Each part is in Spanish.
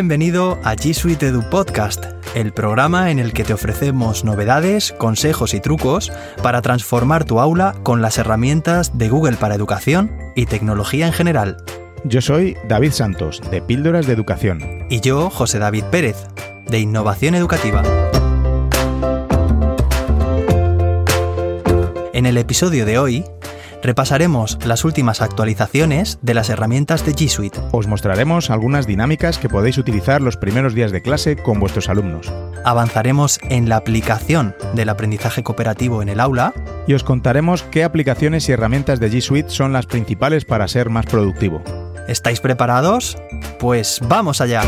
Bienvenido a G Suite Edu Podcast, el programa en el que te ofrecemos novedades, consejos y trucos para transformar tu aula con las herramientas de Google para educación y tecnología en general. Yo soy David Santos, de Píldoras de Educación. Y yo, José David Pérez, de Innovación Educativa. En el episodio de hoy repasaremos las últimas actualizaciones de las herramientas de G Suite. Os mostraremos algunas dinámicas que podéis utilizar los primeros días de clase con vuestros alumnos. Avanzaremos en la aplicación del aprendizaje cooperativo en el aula. Y os contaremos qué aplicaciones y herramientas de G Suite son las principales para ser más productivo. ¿Estáis preparados? Pues vamos allá.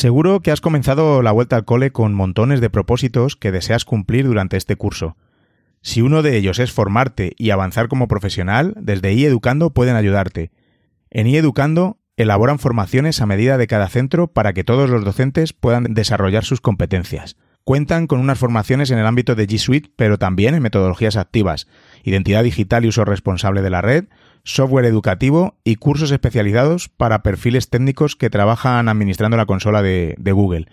Seguro que has comenzado la vuelta al cole con montones de propósitos que deseas cumplir durante este curso. Si uno de ellos es formarte y avanzar como profesional, desde iEducando pueden ayudarte. En iEducando elaboran formaciones a medida de cada centro para que todos los docentes puedan desarrollar sus competencias. Cuentan con unas formaciones en el ámbito de G Suite, pero también en metodologías activas, identidad digital y uso responsable de la red, software educativo y cursos especializados para perfiles técnicos que trabajan administrando la consola de, Google.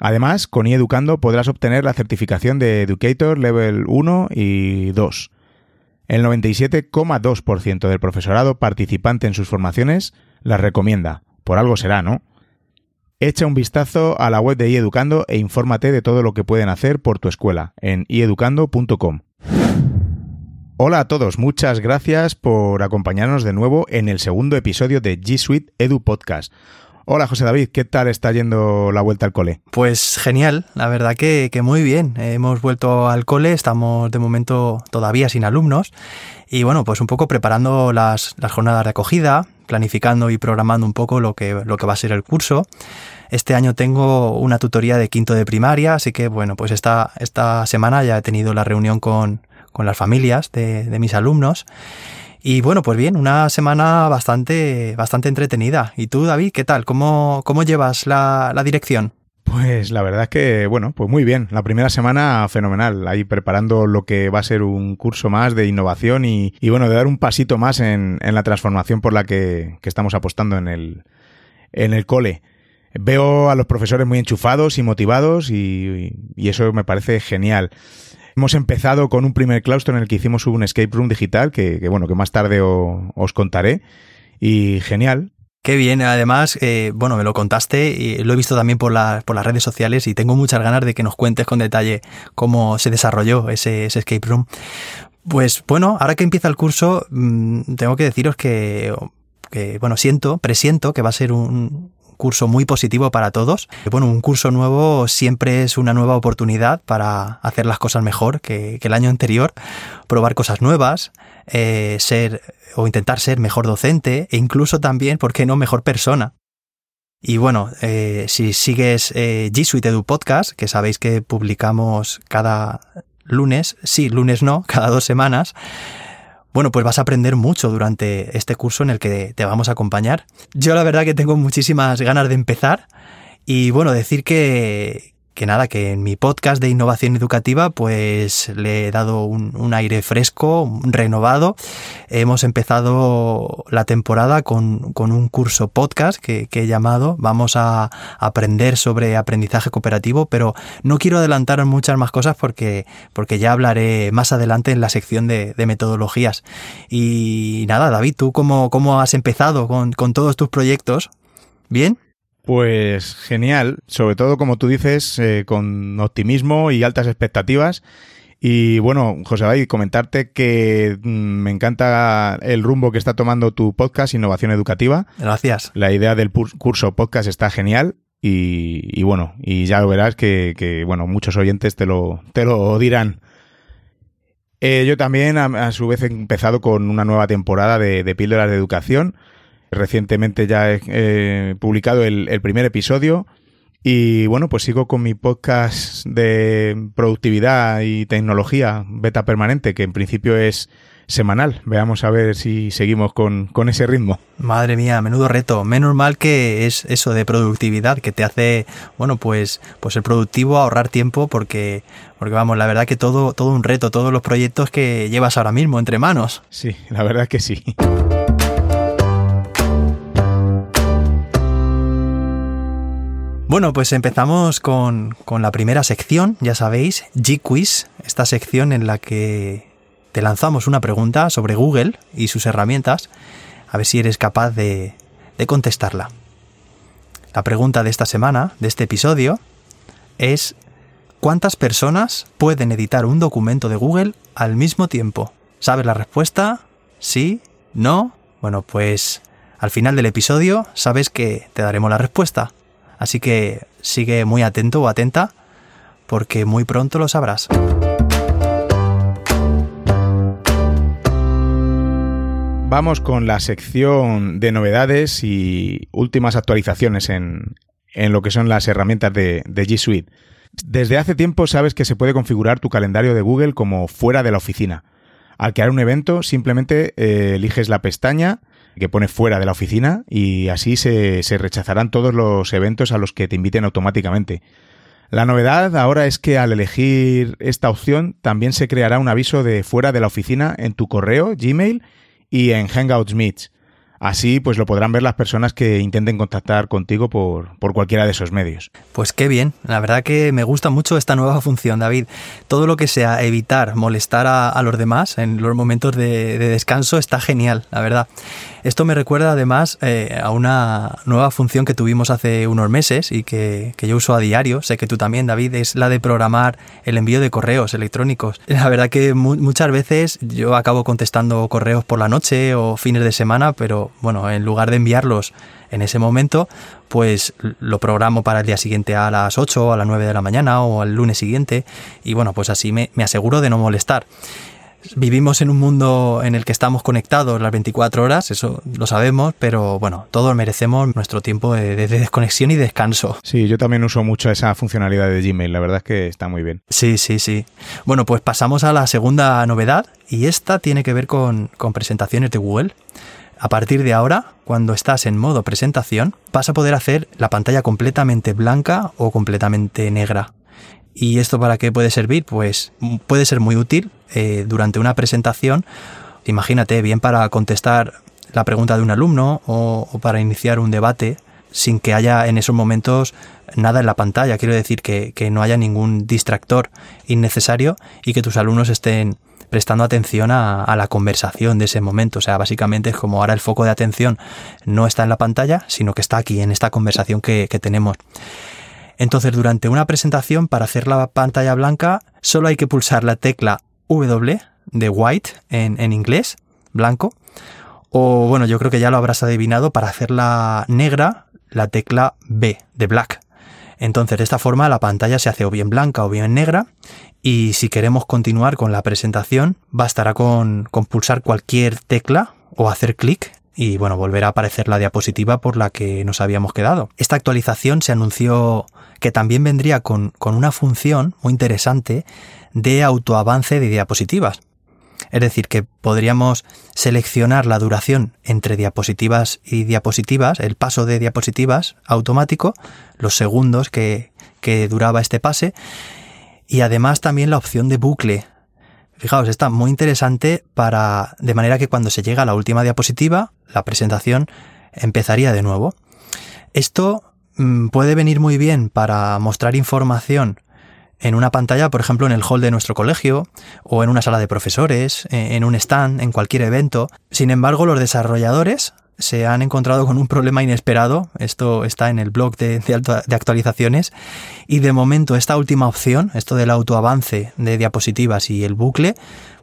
Además, con iEducando podrás obtener la certificación de Educator Level 1 y 2. El 97,2% del profesorado participante en sus formaciones las recomienda. Por algo será, ¿no? Echa un vistazo a la web de iEducando e infórmate de todo lo que pueden hacer por tu escuela en ieducando.com. Hola a todos, muchas gracias por acompañarnos de nuevo en el segundo episodio de G Suite Edu Podcast. Hola José David, ¿qué tal está yendo la vuelta al cole? Pues genial, la verdad que, muy bien. Hemos vuelto al cole, estamos de momento todavía sin alumnos y bueno, pues un poco preparando las, jornadas de acogida, planificando y programando un poco lo que, lo que va a ser el curso. Este año tengo una tutoría de quinto de primaria, así que bueno, pues esta, esta semana ya he tenido la reunión con, con las familias de, mis alumnos. Y bueno, pues bien, una semana bastante, bastante entretenida. ¿Y tú, David, qué tal? ¿Cómo, cómo llevas la, dirección? Pues la verdad es que, bueno, pues muy bien. La primera semana fenomenal, ahí preparando lo que va a ser un curso más de innovación y, bueno, de dar un pasito más en, la transformación por la que, estamos apostando en el, en el cole. Veo a los profesores muy enchufados y motivados y eso me parece genial. Hemos empezado con un primer claustro en el que hicimos un escape room digital, que, bueno, que más tarde os contaré. Y genial, Qué bien, además, eh, bueno, me lo contaste y lo he visto también por, por las redes sociales y tengo muchas ganas de que nos cuentes con detalle cómo se desarrolló ese, escape room. Pues bueno, ahora que empieza el curso, mm, tengo que deciros que, bueno, siento, presiento que va a ser un, curso muy positivo para todos. Bueno, un curso nuevo siempre es una nueva oportunidad para hacer las cosas mejor que, el año anterior, probar cosas nuevas, eh, ser o intentar ser mejor docente e incluso también, ¿por qué no, mejor persona? Y bueno, eh, si sigues eh, G Suite Edu Podcast, que sabéis que publicamos cada lunes, sí, lunes no, cada dos semanas, bueno, pues vas a aprender mucho durante este curso en el que te vamos a acompañar. Yo la verdad que tengo muchísimas ganas de empezar y bueno, decir que, que nada, que en mi podcast de innovación educativa pues le he dado un, aire fresco, renovado. Hemos empezado la temporada con, un curso podcast que, he llamado Vamos a aprender sobre aprendizaje cooperativo, pero no quiero adelantar muchas más cosas porque, porque ya hablaré más adelante en la sección de, metodologías. Y nada, David, ¿tú cómo, cómo has empezado con, con todos tus proyectos? ¿Bien? Pues genial, sobre todo como tú dices, eh, con optimismo y altas expectativas. Y bueno, José David, comentarte que mm, me encanta el rumbo que está tomando tu podcast Innovación Educativa. Gracias. La idea del curso podcast está genial y, bueno, y ya lo verás que, bueno, muchos oyentes te lo, te lo dirán. Eh, yo también, a, su vez, he empezado con una nueva temporada de, de píldoras de educación Recientemente ya he publicado el, primer episodio Y bueno, pues sigo con mi podcast de productividad y tecnología beta permanente, que en principio es semanal. Veamos a ver si seguimos con, con, ese ritmo. Madre mía, menudo reto. Menos mal que es eso de productividad, que te hace, bueno, pues, pues ser productivo, ahorrar tiempo, porque, porque vamos, la verdad que todo, todo un reto, todos los proyectos que llevas ahora mismo entre manos. Sí, la verdad que sí. Bueno, pues empezamos con, con la primera sección, ya sabéis, G-Quiz, esta sección en la que te lanzamos una pregunta sobre Google y sus herramientas, a ver si eres capaz de, de contestarla. La pregunta de esta semana, de este episodio, es ¿cuántas personas pueden editar un documento de Google al mismo tiempo? ¿Sabes la respuesta? ¿Sí? ¿No? Bueno, pues al final del episodio sabes que te daremos la respuesta. Así que sigue muy atento o atenta porque muy pronto lo sabrás. Vamos con la sección de novedades y últimas actualizaciones en, lo que son las herramientas de, G Suite. Desde hace tiempo sabes que se puede configurar tu calendario de Google como fuera de la oficina. Al crear un evento, simplemente eh, eliges la pestaña que pone fuera de la oficina y así se, se rechazarán todos los eventos a los que te inviten automáticamente. La novedad ahora es que al elegir esta opción también se creará un aviso de fuera de la oficina en tu correo, Gmail y en Hangouts Meets. Así pues lo podrán ver las personas que intenten contactar contigo por, por, cualquiera de esos medios. Pues qué bien, la verdad que me gusta mucho esta nueva función, David. Todo lo que sea evitar molestar a, los demás en los momentos de, de, descanso está genial, la verdad. Esto me recuerda además eh, a una nueva función que tuvimos hace unos meses y que, yo uso a diario, sé que tú también, David, es la de programar el envío de correos electrónicos. La verdad que muchas veces yo acabo contestando correos por la noche o fines de semana, pero bueno, en lugar de enviarlos en ese momento, pues lo programo para el día siguiente a las 8 o a las 9 de la mañana o al lunes siguiente y bueno, pues así me, me aseguro de no molestar. Vivimos en un mundo en el que estamos conectados las 24 horas, eso lo sabemos, pero bueno, todos merecemos nuestro tiempo de, desconexión y descanso. Sí, yo también uso mucho esa funcionalidad de Gmail, la verdad es que está muy bien. Sí, sí, sí. Bueno, pues pasamos a la segunda novedad y esta tiene que ver con, con presentaciones de Google. A partir de ahora, cuando estás en modo presentación, vas a poder hacer la pantalla completamente blanca o completamente negra. ¿Y esto para qué puede servir? Pues puede ser muy útil eh, durante una presentación. Imagínate, bien para contestar la pregunta de un alumno o, para iniciar un debate sin que haya en esos momentos nada en la pantalla. Quiero decir que, no haya ningún distractor innecesario y que tus alumnos estén prestando atención a, la conversación de ese momento. O sea, básicamente es como ahora el foco de atención no está en la pantalla, sino que está aquí, en esta conversación que tenemos. Entonces, durante una presentación, para hacer la pantalla blanca, solo hay que pulsar la tecla W de white en, inglés, blanco. O bueno, yo creo que ya lo habrás adivinado, para hacerla negra, la tecla B de black. Entonces, de esta forma la pantalla se hace o bien blanca o bien negra. Y si queremos continuar con la presentación, bastará con, pulsar cualquier tecla o hacer clic y bueno, volverá a aparecer la diapositiva por la que nos habíamos quedado. Esta actualización se anunció que también vendría con, una función muy interesante de autoavance de diapositivas. Es decir, que podríamos seleccionar la duración entre diapositivas y diapositivas, el paso de diapositivas automático, los segundos que, que duraba este pase, y además también la opción de bucle. Fijaos, está muy interesante para, de manera que cuando se llega a la última diapositiva, la presentación empezaría de nuevo. Esto mm, puede venir muy bien para mostrar información en una pantalla, por ejemplo, en el hall de nuestro colegio o en una sala de profesores, e, en un stand, en cualquier evento. Sin embargo, los desarrolladores se han encontrado con un problema inesperado. Esto está en el blog de, actualizaciones. Y de momento, esta última opción, esto del autoavance de diapositivas y el bucle,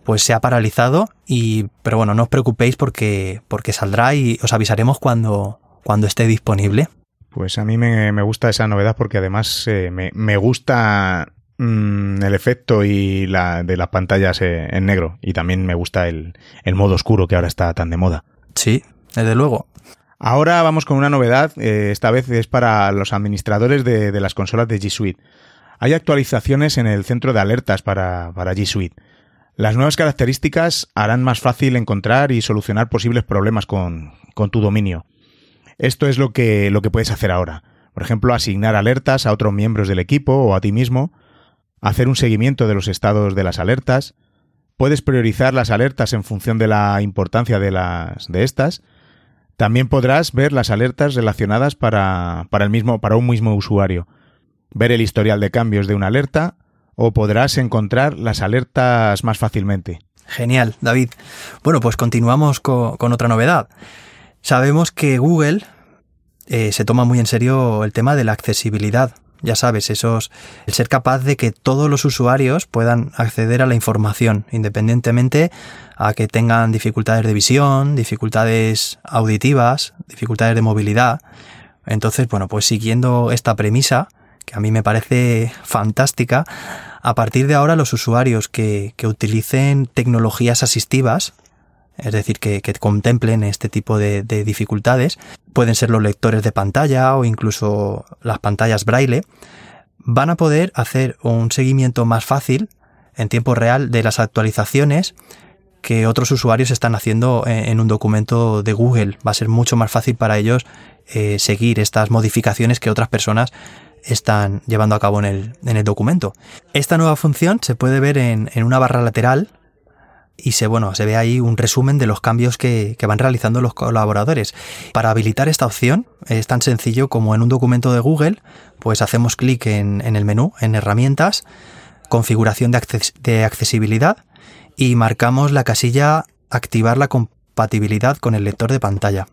pues se ha paralizado y pero bueno, no os preocupéis porque, porque saldrá y os avisaremos cuando, cuando esté disponible. Pues a mí me, gusta esa novedad porque además eh, me, gusta mm, el efecto y la de las pantallas eh, en negro y también me gusta el, el modo oscuro que ahora está tan de moda. Sí, desde luego. Ahora vamos con una novedad, eh, esta vez es para los administradores de, las consolas de G Suite. Hay actualizaciones en el centro de alertas para, para G Suite. Las nuevas características harán más fácil encontrar y solucionar posibles problemas con, con tu dominio. Esto es lo que, lo que puedes hacer ahora. Por ejemplo, asignar alertas a otros miembros del equipo o a ti mismo, hacer un seguimiento de los estados de las alertas, puedes priorizar las alertas en función de la importancia de las de estas. También podrás ver las alertas relacionadas para, para, el mismo, para un mismo usuario, ver el historial de cambios de una alerta o podrás encontrar las alertas más fácilmente. Genial, David. Bueno, pues continuamos con, otra novedad. Sabemos que Google eh, se toma muy en serio el tema de la accesibilidad. Ya sabes, esos, el ser capaz de que todos los usuarios puedan acceder a la información, independientemente a que tengan dificultades de visión, dificultades auditivas, dificultades de movilidad. Entonces, bueno, pues siguiendo esta premisa, que a mí me parece fantástica, a partir de ahora los usuarios que, que utilicen tecnologías asistivas, es decir, que, contemplen este tipo de, dificultades. Pueden ser los lectores de pantalla o incluso las pantallas braille. Van a poder hacer un seguimiento más fácil en tiempo real de las actualizaciones que otros usuarios están haciendo en, un documento de Google. Va a ser mucho más fácil para ellos eh, seguir estas modificaciones que otras personas están llevando a cabo en el, documento. Esta nueva función se puede ver en una barra lateral y se, bueno, se ve ahí un resumen de los cambios que, van realizando los colaboradores. Para habilitar esta opción es tan sencillo como en un documento de Google, pues hacemos clic en, el menú, en herramientas, configuración de, de accesibilidad y marcamos la casilla activar la compatibilidad con el lector de pantalla.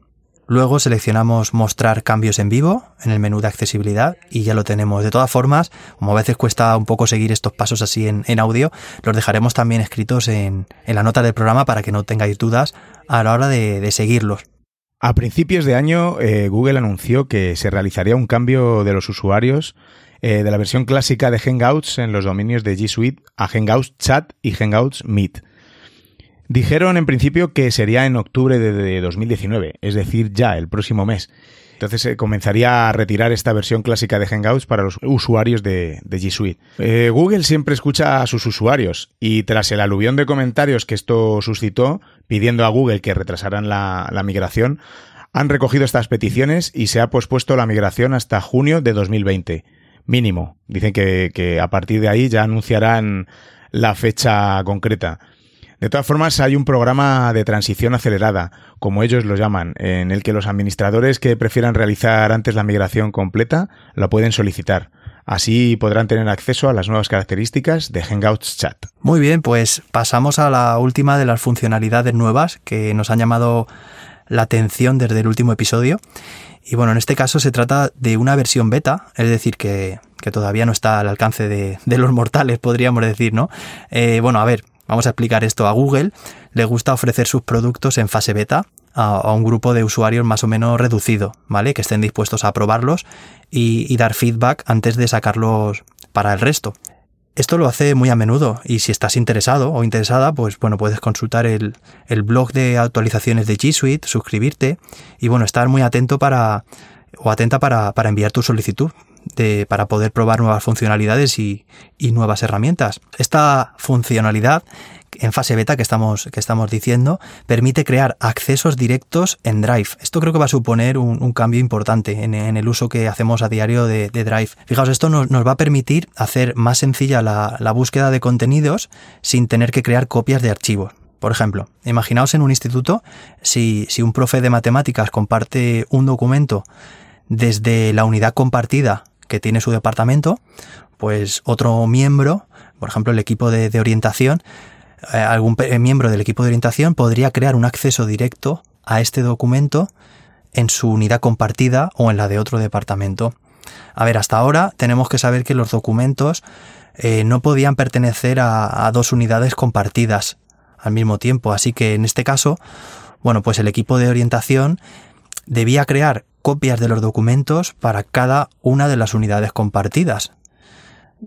Luego seleccionamos mostrar cambios en vivo en el menú de accesibilidad y ya lo tenemos. De todas formas, como a veces cuesta un poco seguir estos pasos así en, audio, los dejaremos también escritos en, la nota del programa para que no tengáis dudas a la hora de, seguirlos. A principios de año, eh, Google anunció que se realizaría un cambio de los usuarios eh, de la versión clásica de Hangouts en los dominios de G Suite a Hangouts Chat y Hangouts Meet. Dijeron en principio que sería en octubre de 2019, es decir, ya el próximo mes. Entonces se comenzaría a retirar esta versión clásica de Hangouts para los usuarios de, G Suite. Eh, Google siempre escucha a sus usuarios y tras el aluvión de comentarios que esto suscitó, pidiendo a Google que retrasaran la, migración, han recogido estas peticiones y se ha pospuesto la migración hasta junio de 2020. Mínimo. Dicen que a partir de ahí ya anunciarán la fecha concreta. De todas formas, hay un programa de transición acelerada, como ellos lo llaman, en el que los administradores que prefieran realizar antes la migración completa lo pueden solicitar. Así podrán tener acceso a las nuevas características de Hangouts Chat. Muy bien, pues pasamos a la última de las funcionalidades nuevas que nos han llamado la atención desde el último episodio. Y bueno, en este caso se trata de una versión beta, es decir, que, todavía no está al alcance de, los mortales, podríamos decir, ¿no? Eh, bueno, a ver, Vamos a explicar esto a Google. Le gusta ofrecer sus productos en fase beta a, un grupo de usuarios más o menos reducido, ¿vale? Que estén dispuestos a probarlos y, dar feedback antes de sacarlos para el resto. Esto lo hace muy a menudo y si estás interesado o interesada, pues bueno, puedes consultar el, blog de actualizaciones de G Suite, suscribirte y bueno, estar muy atento para o atenta para, para enviar tu solicitud para poder probar nuevas funcionalidades y, nuevas herramientas. Esta funcionalidad en fase beta que estamos, que estamos diciendo, permite crear accesos directos en Drive. Esto creo que va a suponer un, cambio importante en, el uso que hacemos a diario de, Drive. Fijaos, esto nos, va a permitir hacer más sencilla la, búsqueda de contenidos sin tener que crear copias de archivos. Por ejemplo, imaginaos en un instituto, si, si un profe de matemáticas comparte un documento desde la unidad compartida que tiene su departamento, pues otro miembro, por ejemplo el equipo de, orientación, eh, algún miembro del equipo de orientación podría crear un acceso directo a este documento en su unidad compartida o en la de otro departamento. A ver, hasta ahora tenemos que saber que los documentos eh, no podían pertenecer a dos unidades compartidas al mismo tiempo, así que en este caso, bueno, pues el equipo de orientación debía crear copias de los documentos para cada una de las unidades compartidas.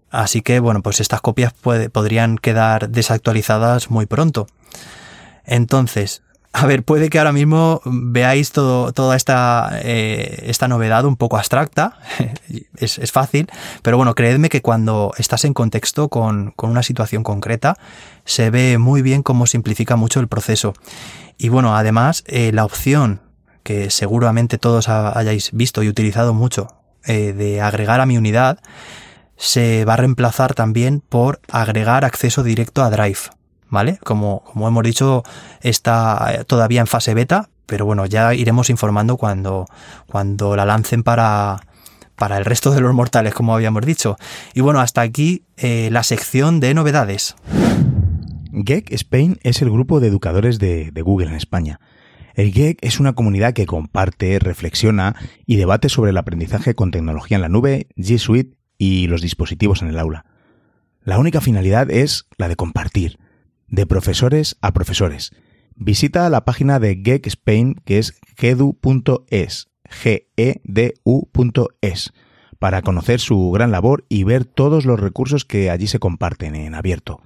Así que, bueno, pues estas copias podrían quedar desactualizadas muy pronto. Entonces, A ver, puede que ahora mismo veáis todo, toda esta, eh, esta novedad un poco abstracta, es, es, fácil, pero bueno, creedme que cuando estás en contexto con, con, una situación concreta, se ve muy bien cómo simplifica mucho el proceso. Y bueno, además, eh, la opción que seguramente todos hayáis visto y utilizado mucho eh, de agregar a mi unidad, se va a reemplazar también por agregar acceso directo a Drive. ¿vale? Como, como hemos dicho, está eh, todavía en fase beta, pero bueno, ya iremos informando cuando, cuando la lancen para, para el resto de los mortales, como habíamos dicho. Y bueno, hasta aquí eh, la sección de novedades. GEC Spain es el grupo de educadores de, de Google en España. El GEC es una comunidad que comparte, reflexiona y debate sobre el aprendizaje con tecnología en la nube, G Suite y los dispositivos en el aula. La única finalidad es la de compartir, de profesores a profesores. Visita la página de GEC Spain que es gedu.es, g e d u.es, para conocer su gran labor y ver todos los recursos que allí se comparten en abierto.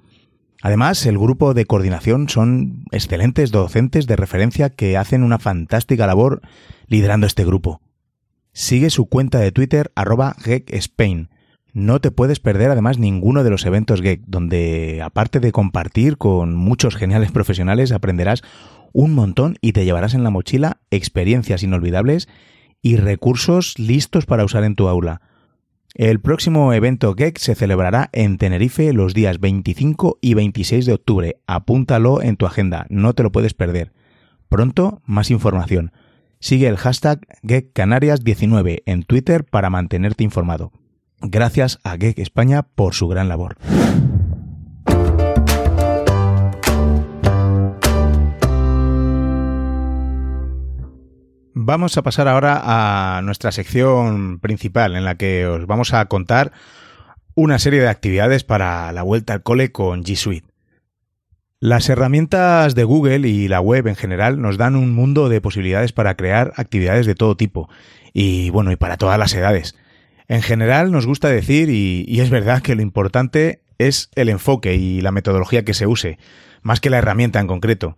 Además, el grupo de coordinación son excelentes docentes de referencia que hacen una fantástica labor liderando este grupo. Sigue su cuenta de Twitter arroba Spain no te puedes perder además ninguno de los eventos GEC, donde aparte de compartir con muchos geniales profesionales, aprenderás un montón y te llevarás en la mochila experiencias inolvidables y recursos listos para usar en tu aula. El próximo evento GEC se celebrará en Tenerife los días 25 y 26 de octubre. Apúntalo en tu agenda, no te lo puedes perder. Pronto, más información. Sigue el hashtag GECCanarias19 en Twitter para mantenerte informado. Gracias a GEC España por su gran labor. Vamos a pasar ahora a nuestra sección principal en la que os vamos a contar una serie de actividades para la vuelta al cole con G Suite. Las herramientas de Google y la web en general nos dan un mundo de posibilidades para crear actividades de todo tipo y bueno, y para todas las edades. En general nos gusta decir, y, es verdad que lo importante es el enfoque y la metodología que se use, más que la herramienta en concreto.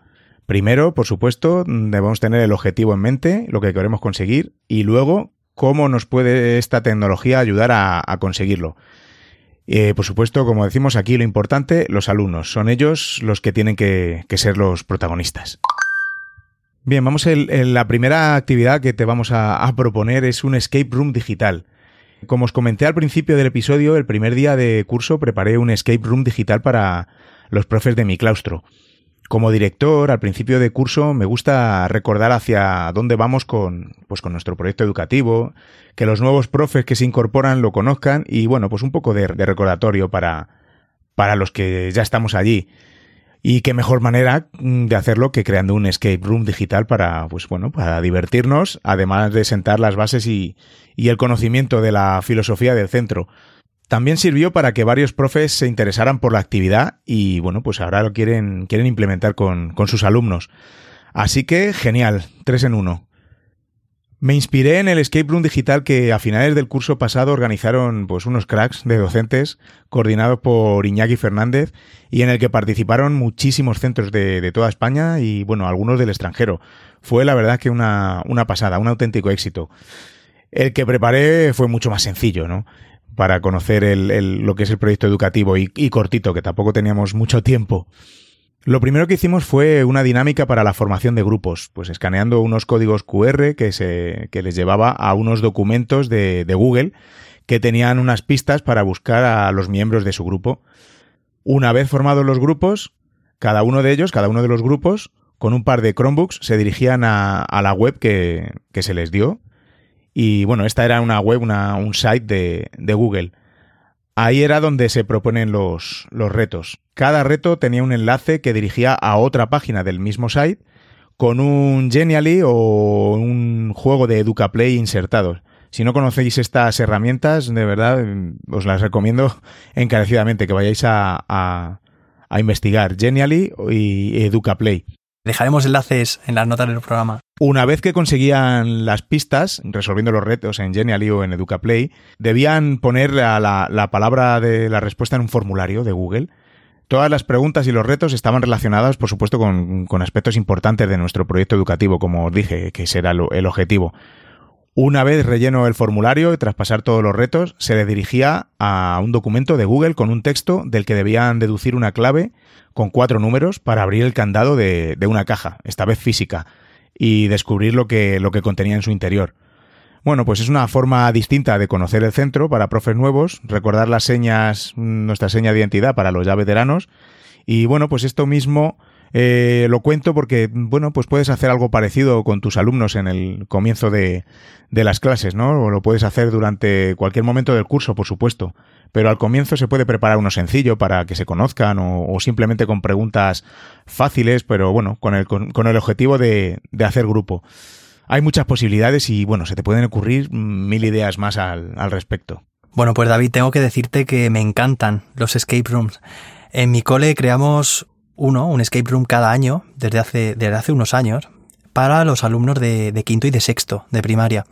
Primero, por supuesto, debemos tener el objetivo en mente, lo que queremos conseguir, y luego cómo nos puede esta tecnología ayudar a, conseguirlo. Eh, por supuesto, como decimos aquí, lo importante, los alumnos. Son ellos los que tienen que, ser los protagonistas. Bien, vamos a la primera actividad que te vamos a proponer es un escape room digital. Como os comenté al principio del episodio, el primer día de curso preparé un escape room digital para los profes de mi claustro. Como director, al principio de curso me gusta recordar hacia dónde vamos con, pues con nuestro proyecto educativo, que los nuevos profes que se incorporan lo conozcan y bueno, pues un poco de, de recordatorio para, para los que ya estamos allí. Y qué mejor manera mm, de hacerlo que creando un escape room digital para, pues bueno, para divertirnos, además de sentar las bases y, y el conocimiento de la filosofía del centro. También sirvió para que varios profes se interesaran por la actividad y bueno, pues ahora lo quieren, quieren implementar con, con sus alumnos. Así que genial, tres en uno. Me inspiré en el escape room digital que a finales del curso pasado organizaron pues unos cracks de docentes coordinados por Iñaki Fernández y en el que participaron muchísimos centros de, toda España y bueno, algunos del extranjero. Fue la verdad que una, una pasada, un auténtico éxito. El que preparé fue mucho más sencillo, ¿no? Para conocer el, lo que es el proyecto educativo y, cortito, que tampoco teníamos mucho tiempo. Lo primero que hicimos fue una dinámica para la formación de grupos, pues escaneando unos códigos QR que, se, que les llevaba a unos documentos de, Google que tenían unas pistas para buscar a los miembros de su grupo. Una vez formados los grupos, cada uno de ellos, cada uno de los grupos, con un par de Chromebooks, se dirigían a, la web que, se les dio. Y bueno, esta era una web, una, un site de, de Google. Ahí era donde se proponen los, los retos. Cada reto tenía un enlace que dirigía a otra página del mismo site con un Genially o un juego de EducaPlay insertados. Si no conocéis estas herramientas, de verdad os las recomiendo encarecidamente que vayáis a, a, a investigar Genially y EducaPlay. Dejaremos enlaces en las notas del programa. Una vez que conseguían las pistas, resolviendo los retos en Genially o en EducaPlay, debían poner la, la, palabra de la respuesta en un formulario de Google. Todas las preguntas y los retos estaban relacionados, por supuesto, con, aspectos importantes de nuestro proyecto educativo, como os dije, que será el objetivo. Una vez relleno el formulario y tras pasar todos los retos, se le dirigía a un documento de Google con un texto del que debían deducir una clave con cuatro números para abrir el candado de una caja, esta vez física, y descubrir lo que, lo que contenía en su interior. Bueno, pues es una forma distinta de conocer el centro para profes nuevos, recordar las señas, nuestra seña de identidad para los ya veteranos. Y bueno, pues esto mismo eh, lo cuento porque, bueno, pues puedes hacer algo parecido con tus alumnos en el comienzo de, de las clases, ¿no? O lo puedes hacer durante cualquier momento del curso, por supuesto. Pero al comienzo se puede preparar uno sencillo para que se conozcan o, simplemente con preguntas fáciles, pero bueno, con el, con, con el objetivo de, de hacer grupo hay muchas posibilidades y bueno, se te pueden ocurrir mil ideas más al, respecto. Bueno, pues David, tengo que decirte que me encantan los escape rooms. En mi cole creamos uno, un escape room cada año, desde hace, desde hace unos años, para los alumnos de, quinto y de sexto de primaria.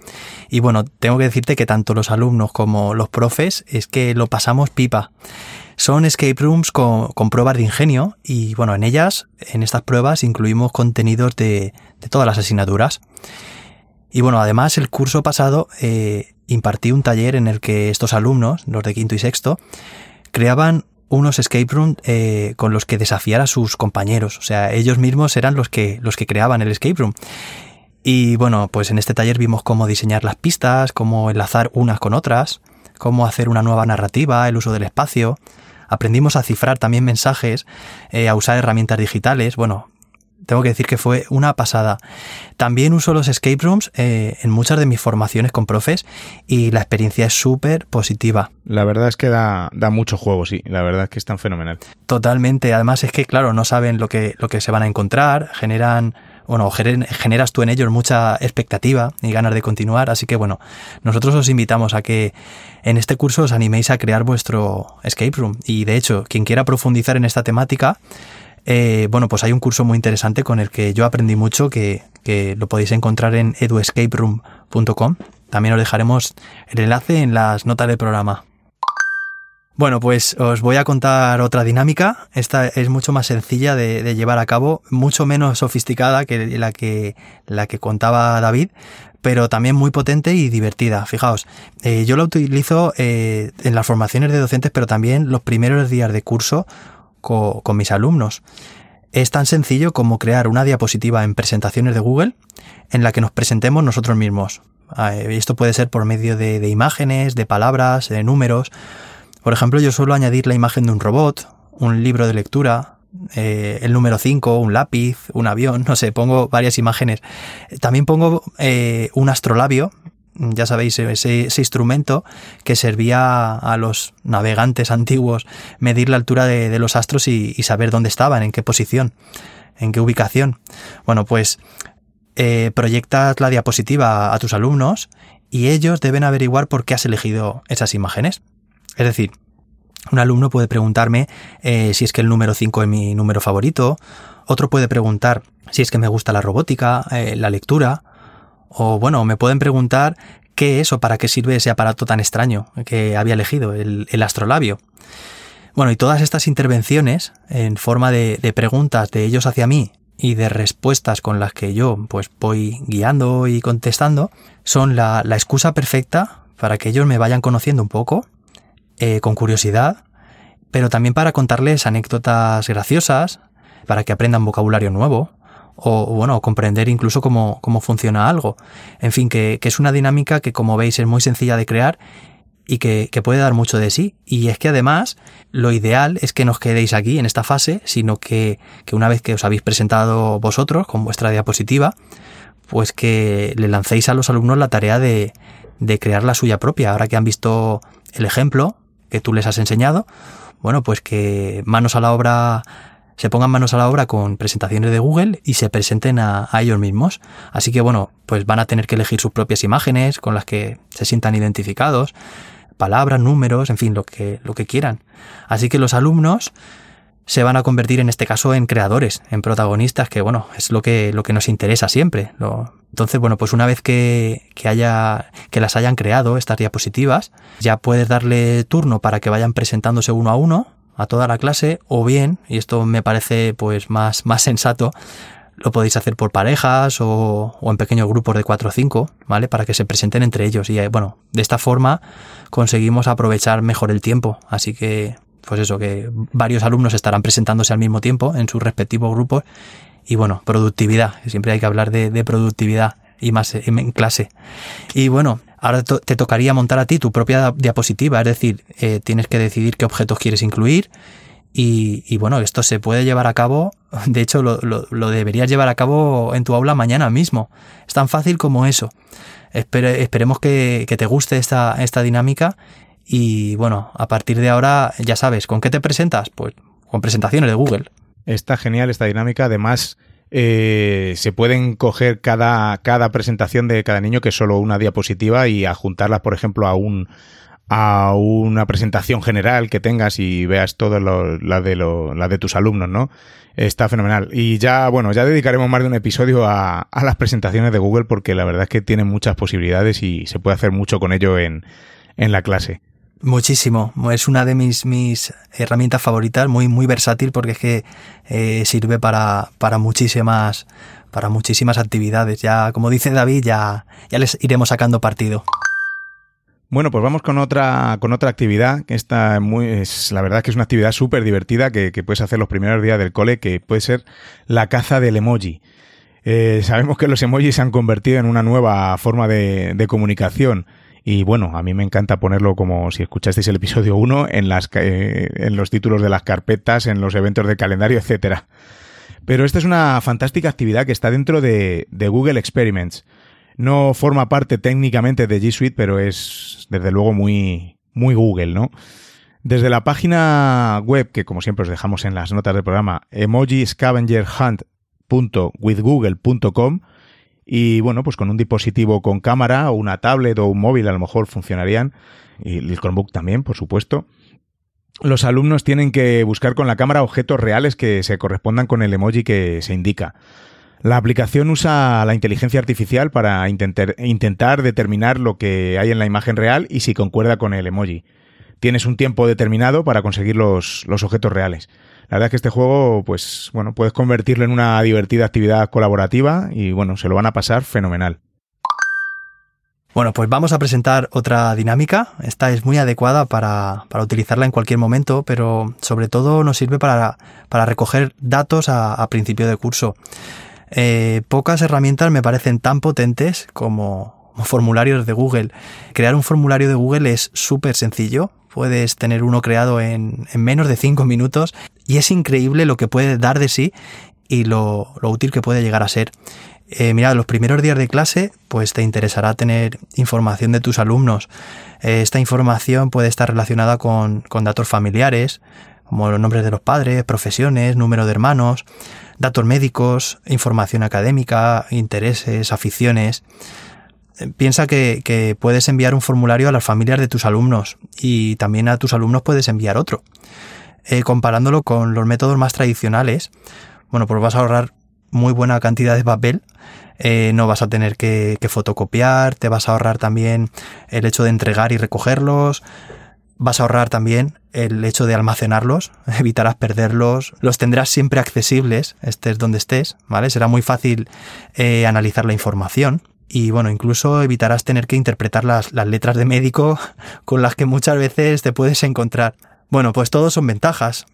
Y bueno, tengo que decirte que tanto los alumnos como los profes es que lo pasamos pipa. Son escape rooms con, pruebas de ingenio y bueno, en ellas, en estas pruebas incluimos contenidos de, de todas las asignaturas. Y bueno, además el curso pasado eh, impartí un taller en el que estos alumnos, los de quinto y sexto, creaban unos escape rooms eh, con los que desafiar a sus compañeros. O sea, ellos mismos eran los que, los que creaban el escape room. Y bueno, pues en este taller vimos cómo diseñar las pistas, cómo enlazar unas con otras, cómo hacer una nueva narrativa, el uso del espacio. Aprendimos a cifrar también mensajes, eh, a usar herramientas digitales. Bueno, tengo que decir que fue una pasada. También uso los escape rooms eh, en muchas de mis formaciones con profes y la experiencia es súper positiva. La verdad es que da, da, mucho juego, sí. La verdad es que es tan fenomenal. Totalmente. Además es que, claro, no saben lo que, lo que se van a encontrar, generan bueno, generas tú en ellos mucha expectativa y ganas de continuar. Así que bueno, nosotros os invitamos a que en este curso os animéis a crear vuestro escape room. Y de hecho, quien quiera profundizar en esta temática, eh, bueno, pues hay un curso muy interesante con el que yo aprendí mucho, que, lo podéis encontrar en eduescaperoom.com. También os dejaremos el enlace en las notas del programa. Bueno, pues os voy a contar otra dinámica. Esta es mucho más sencilla de, llevar a cabo, mucho menos sofisticada que la que, la que contaba David, pero también muy potente y divertida. Fijaos, eh, yo la utilizo eh, en las formaciones de docentes, pero también los primeros días de curso con mis alumnos. Es tan sencillo como crear una diapositiva en presentaciones de Google en la que nos presentemos nosotros mismos. Ah, esto puede ser por medio de, imágenes, de palabras, de números. Por ejemplo, yo suelo añadir la imagen de un robot, un libro de lectura, eh, el número 5, un lápiz, un avión, no sé, pongo varias imágenes. También pongo eh, un astrolabio, ya sabéis, ese, instrumento que servía a los navegantes antiguos medir la altura de, los astros y, saber dónde estaban, en qué posición, en qué ubicación. Bueno, pues eh, proyectas la diapositiva a tus alumnos y ellos deben averiguar por qué has elegido esas imágenes. Es decir, un alumno puede preguntarme eh, si es que el número 5 es mi número favorito, otro puede preguntar si es que me gusta la robótica, eh, la lectura, o bueno, me pueden preguntar qué es o para qué sirve ese aparato tan extraño que había elegido, el, astrolabio. Bueno, y todas estas intervenciones en forma de, preguntas de ellos hacia mí y de respuestas con las que yo pues voy guiando y contestando son la, excusa perfecta para que ellos me vayan conociendo un poco, eh, con curiosidad, pero también para contarles anécdotas graciosas, para que aprendan vocabulario nuevo, o bueno, comprender incluso cómo, cómo funciona algo. En fin, que, que, es una dinámica que como veis es muy sencilla de crear y que, que, puede dar mucho de sí. Y es que además lo ideal es que no os quedéis aquí en esta fase, sino que, que una vez que os habéis presentado vosotros con vuestra diapositiva, pues que le lancéis a los alumnos la tarea de, de crear la suya propia. Ahora que han visto el ejemplo que tú les has enseñado, bueno, pues que manos a la obra se pongan manos a la obra con presentaciones de Google y se presenten a, ellos mismos. Así que bueno, pues van a tener que elegir sus propias imágenes con las que se sientan identificados, palabras, números, en fin, lo que, lo que quieran. Así que los alumnos se van a convertir en este caso en creadores, en protagonistas, que bueno, es lo que, lo que nos interesa siempre. entonces, bueno, pues una vez que, que, haya, que las hayan creado, estas diapositivas, ya puedes darle turno para que vayan presentándose uno a uno a toda la clase, o bien, y esto me parece pues más, más sensato, lo podéis hacer por parejas o, en pequeños grupos de 4 o 5, ¿vale? Para que se presenten entre ellos. Y eh, bueno, de esta forma conseguimos aprovechar mejor el tiempo. Así que, pues eso, que varios alumnos estarán presentándose al mismo tiempo en sus respectivos grupos. Y bueno, productividad. Siempre hay que hablar de, productividad y más en clase. Y bueno, ahora te tocaría montar a ti tu propia diapositiva, es decir, eh, tienes que decidir qué objetos quieres incluir y, bueno, esto se puede llevar a cabo, de hecho lo, deberías llevar a cabo en tu aula mañana mismo. Es tan fácil como eso. esperemos que, te guste esta, esta dinámica y bueno, a partir de ahora ya sabes, ¿con qué te presentas? Pues con presentaciones de Google. Está genial esta dinámica, además... Eh, se pueden coger cada, cada presentación de cada niño, que es solo una diapositiva, y adjuntarlas, por ejemplo, a un, a una presentación general que tengas y veas todo lo, la, de lo, la de tus alumnos, ¿no? Está fenomenal. Y ya, bueno, ya dedicaremos más de un episodio a, a las presentaciones de Google porque la verdad es que tienen muchas posibilidades y se puede hacer mucho con ello en, en la clase. Muchísimo. Es una de mis, mis herramientas favoritas, muy, muy versátil porque es que eh, sirve para, para muchísimas, para muchísimas actividades. Ya, como dice David, ya, ya les iremos sacando partido. Bueno, pues vamos con otra, con otra actividad, que esta muy, es, la verdad que es una actividad súper divertida que, puedes hacer los primeros días del cole, que puede ser la caza del emoji. Eh, sabemos que los emojis se han convertido en una nueva forma de, de, comunicación. Y bueno, a mí me encanta ponerlo como si escuchasteis el episodio 1 en, las, eh, en los títulos de las carpetas, en los eventos de calendario, etcétera. Pero esta es una fantástica actividad que está dentro de, Google Experiments. No forma parte técnicamente de G Suite, pero es desde luego muy, muy Google, ¿no? Desde la página web, que como siempre os dejamos en las notas del programa, emojiscavengerhunt.withgoogle.com y bueno, pues con un dispositivo con cámara o una tablet o un móvil a lo mejor funcionarían, y el Chromebook también, por supuesto. Los alumnos tienen que buscar con la cámara objetos reales que se correspondan con el emoji que se indica. La aplicación usa la inteligencia artificial para intentar, determinar lo que hay en la imagen real y si concuerda con el emoji. Tienes un tiempo determinado para conseguir los objetos reales. La verdad es que este juego, pues bueno, puedes convertirlo en una divertida actividad colaborativa y bueno, se lo van a pasar fenomenal. Bueno, pues vamos a presentar otra dinámica. Esta es muy adecuada para, para utilizarla en cualquier momento, pero sobre todo nos sirve para, para recoger datos a, principio de curso. Eh, pocas herramientas me parecen tan potentes como formularios de Google. Crear un formulario de Google es súper sencillo. Puedes tener uno creado en, menos de 5 minutos y es increíble lo que puede dar de sí y lo, útil que puede llegar a ser. Eh, mira, los primeros días de clase, pues te interesará tener información de tus alumnos. Eh, esta información puede estar relacionada con, datos familiares, como los nombres de los padres, profesiones, número de hermanos, datos médicos, información académica, intereses, aficiones. Eh, piensa que, puedes enviar un formulario a las familias de tus alumnos y también a tus alumnos puedes enviar otro. Eh, comparándolo con los métodos más tradicionales, bueno, pues vas a ahorrar muy buena cantidad de papel, eh, no vas a tener que, fotocopiar, te vas a ahorrar también el hecho de entregar y recogerlos, vas a ahorrar también el hecho de almacenarlos, evitarás perderlos, los tendrás siempre accesibles, estés donde estés, ¿vale? Será muy fácil eh, analizar la información y bueno, incluso evitarás tener que interpretar las, letras de médico con las que muchas veces te puedes encontrar. Bueno, pues todos son ventajas.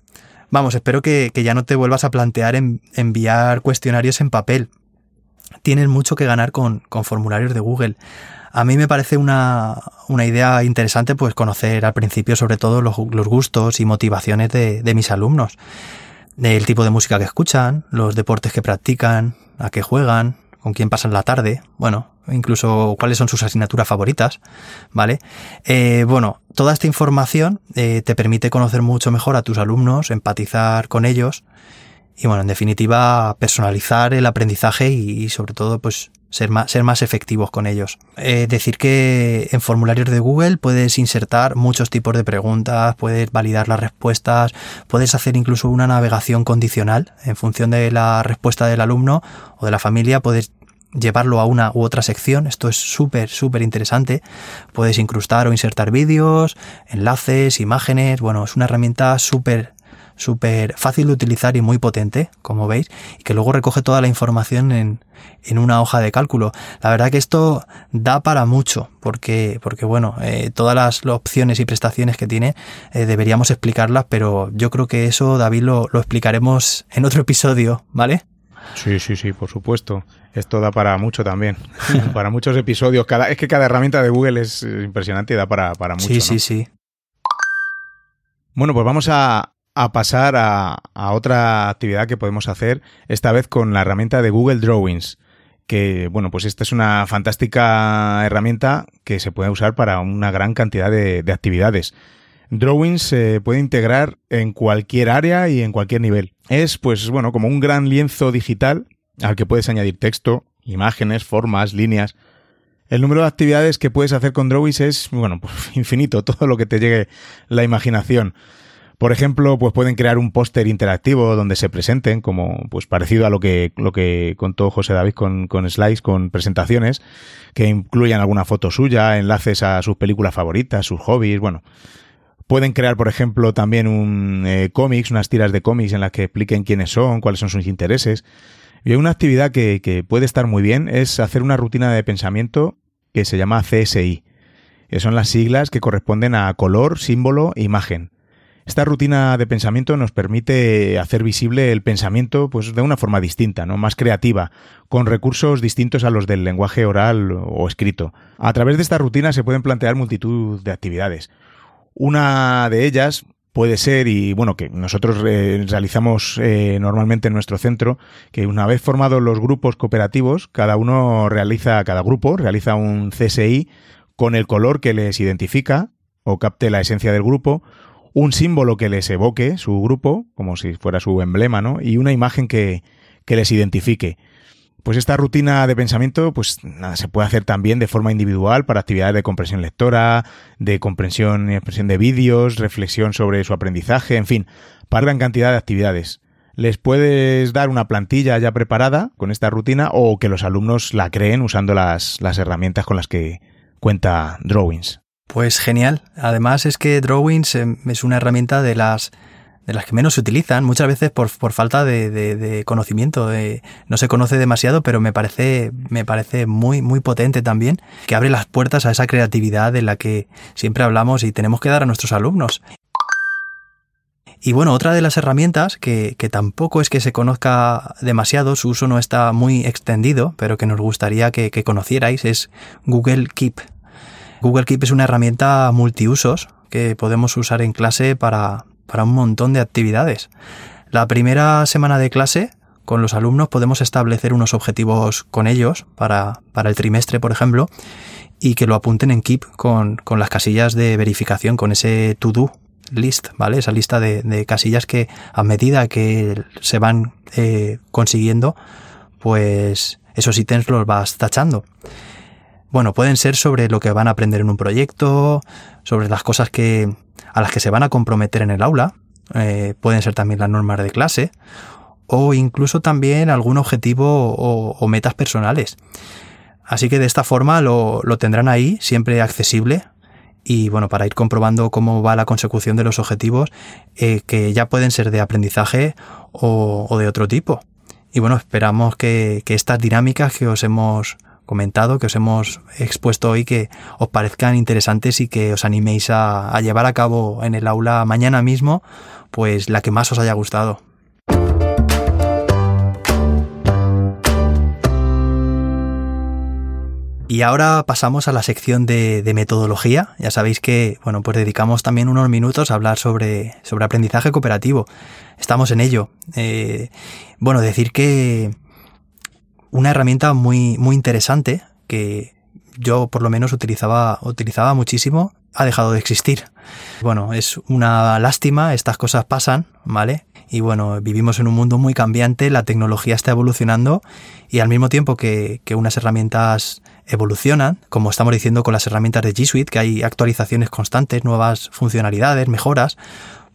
Vamos, espero que, que ya no te vuelvas a plantear en, enviar cuestionarios en papel. Tienes mucho que ganar con, con formularios de Google. A mí me parece una, una idea interesante pues conocer al principio sobre todo los, gustos y motivaciones de, de mis alumnos. El tipo de música que escuchan, los deportes que practican, a qué juegan, con quién pasan la tarde, bueno, incluso cuáles son sus asignaturas favoritas, ¿vale? Eh, bueno, toda esta información eh, te permite conocer mucho mejor a tus alumnos, empatizar con ellos y, bueno, en definitiva, personalizar el aprendizaje y, sobre todo, pues, ser más, ser más efectivos con ellos. Eh, decir que en formularios de Google puedes insertar muchos tipos de preguntas, puedes validar las respuestas, puedes hacer incluso una navegación condicional en función de la respuesta del alumno o de la familia, puedes llevarlo a una u otra sección. Esto es súper, súper interesante. Puedes incrustar o insertar vídeos, enlaces, imágenes. Bueno, es una herramienta súper, súper fácil de utilizar y muy potente, como veis, y que luego recoge toda la información en, en una hoja de cálculo. La verdad que esto da para mucho, porque, porque bueno, eh, todas las, opciones y prestaciones que tiene eh, deberíamos explicarlas, pero yo creo que eso, David, lo, lo explicaremos en otro episodio, ¿vale? Sí, sí, sí, por supuesto. Esto da para mucho también. para muchos episodios. Cada, es que cada herramienta de Google es impresionante y da para, para mucho. Sí, sí, sí. Bueno, pues vamos a, a pasar a, a, otra actividad que podemos hacer, esta vez con la herramienta de Google Drawings. Que, bueno, pues esta es una fantástica herramienta que se puede usar para una gran cantidad de, de actividades. Drawings se puede integrar en cualquier área y en cualquier nivel. Es, pues, bueno, como un gran lienzo digital al que puedes añadir texto, imágenes, formas, líneas. El número de actividades que puedes hacer con Drawings es, bueno, pues infinito, todo lo que te llegue la imaginación. Por ejemplo, pues pueden crear un póster interactivo donde se presenten, como pues parecido a lo que, lo que contó José David con, con slides, con presentaciones, que incluyan alguna foto suya, enlaces a sus películas favoritas, sus hobbies, bueno. Pueden crear, por ejemplo, también un eh, cómics, unas tiras de cómics en las que expliquen quiénes son, cuáles son sus intereses. Y una actividad que, puede estar muy bien es hacer una rutina de pensamiento que se llama CSI, que son las siglas que corresponden a color, símbolo e imagen. Esta rutina de pensamiento nos permite hacer visible el pensamiento pues, de una forma distinta, ¿no? más creativa, con recursos distintos a los del lenguaje oral o escrito. A través de esta rutina se pueden plantear multitud de actividades. Una de ellas puede ser, y bueno, que nosotros eh, realizamos eh, normalmente en nuestro centro, que una vez formados los grupos cooperativos, cada uno realiza, cada grupo realiza un CSI con el color que les identifica o capte la esencia del grupo, un símbolo que les evoque su grupo, como si fuera su emblema, ¿no? Y una imagen que, que les identifique. Pues esta rutina de pensamiento, pues nada, se puede hacer también de forma individual para actividades de comprensión lectora, de comprensión y expresión de vídeos, reflexión sobre su aprendizaje, en fin, para gran cantidad de actividades. Les puedes dar una plantilla ya preparada con esta rutina o que los alumnos la creen usando las, las herramientas con las que cuenta Drawings. Pues genial. Además es que Drawings em, es una herramienta de las de las que menos se utilizan, muchas veces por, por falta de, de, conocimiento. no se conoce demasiado, pero me parece, me parece muy, muy potente también, que abre las puertas a esa creatividad de la que siempre hablamos y tenemos que dar a nuestros alumnos. Y bueno, otra de las herramientas que, que, tampoco es que se conozca demasiado, su uso no está muy extendido, pero que nos gustaría que conocierais, es Google Keep. Google Keep es una herramienta multiusos que podemos usar en clase para, para un montón de actividades. La primera semana de clase con los alumnos podemos establecer unos objetivos con ellos para, para el trimestre, por ejemplo, y que lo apunten en Keep con, con las casillas de verificación, con ese to-do list, ¿vale? Esa lista de, de, casillas que a medida que se van eh, consiguiendo, pues esos ítems los vas tachando. Bueno, pueden ser sobre lo que van a aprender en un proyecto, sobre las cosas que, a las que se van a comprometer en el aula, eh, pueden ser también las normas de clase, o incluso también algún objetivo o, o metas personales. Así que de esta forma lo, lo, tendrán ahí, siempre accesible. Y bueno, para ir comprobando cómo va la consecución de los objetivos, eh, que ya pueden ser de aprendizaje o, de otro tipo. Y bueno, esperamos que, que estas dinámicas que os hemos comentado, que os hemos expuesto hoy, que os parezcan interesantes y que os animéis a, llevar a cabo en el aula mañana mismo, pues la que más os haya gustado. Y ahora pasamos a la sección de, de, metodología. Ya sabéis que, bueno, pues dedicamos también unos minutos a hablar sobre, sobre aprendizaje cooperativo. Estamos en ello. Eh, bueno, decir que, una herramienta muy, muy interesante que yo por lo menos utilizaba, utilizaba muchísimo, ha dejado de existir. Bueno, es una lástima, estas cosas pasan, ¿vale? Y bueno, vivimos en un mundo muy cambiante, la tecnología está evolucionando y al mismo tiempo que, que unas herramientas evolucionan, como estamos diciendo con las herramientas de G Suite, que hay actualizaciones constantes, nuevas funcionalidades, mejoras,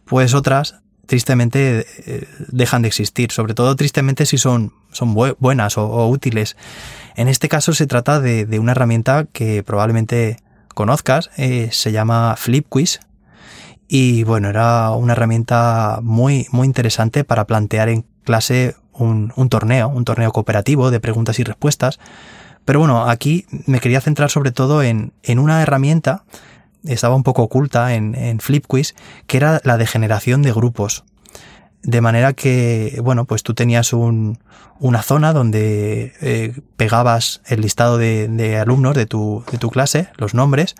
pues otras tristemente eh, dejan de existir, sobre todo tristemente si son, son buenas o, útiles. En este caso se trata de, una herramienta que probablemente conozcas, eh, se llama FlipQuiz y bueno, era una herramienta muy, muy interesante para plantear en clase un, un torneo, un torneo cooperativo de preguntas y respuestas. Pero bueno, aquí me quería centrar sobre todo en, en una herramienta estaba un poco oculta en, en FlipQuiz, que era la de generación de grupos. De manera que, bueno, pues tú tenías un, una zona donde eh, pegabas el listado de, de alumnos de tu, de tu clase, los nombres,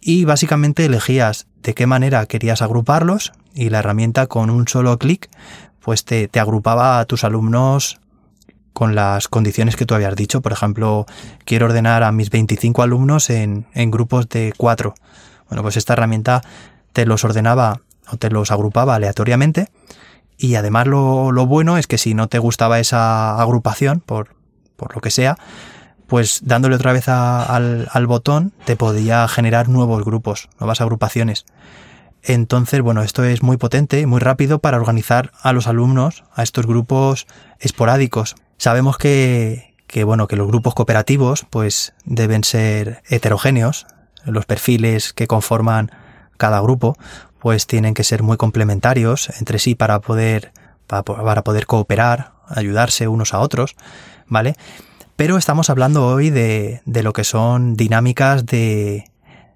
y básicamente elegías de qué manera querías agruparlos y la herramienta con un solo clic pues te, te, agrupaba a tus alumnos con las condiciones que tú habías dicho. Por ejemplo, quiero ordenar a mis 25 alumnos en, grupos de 4. Bueno, pues esta herramienta te los ordenaba o te los agrupaba aleatoriamente y además lo, lo bueno es que si no te gustaba esa agrupación, por, por lo que sea, pues dándole otra vez al, al, botón te podía generar nuevos grupos, nuevas agrupaciones. Entonces, bueno, esto es muy potente, muy rápido para organizar a los alumnos a estos grupos esporádicos. Sabemos que, que, bueno, que los grupos cooperativos pues deben ser heterogéneos, los perfiles que conforman cada grupo pues tienen que ser muy complementarios entre sí para poder para, poder cooperar, ayudarse unos a otros, ¿vale? Pero estamos hablando hoy de, de lo que son dinámicas de,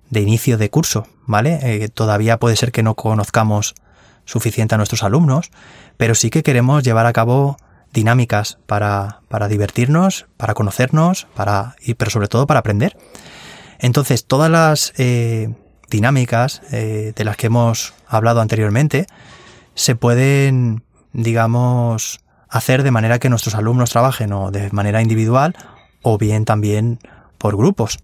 de inicio de curso, ¿vale? Eh, todavía puede ser que no conozcamos suficiente a nuestros alumnos, pero sí que queremos llevar a cabo dinámicas para, para divertirnos, para conocernos, para, pero sobre todo para aprender. Entonces, todas las eh, dinámicas eh, de las que hemos hablado anteriormente se pueden, digamos, hacer de manera que nuestros alumnos trabajen o de manera individual o bien también por grupos.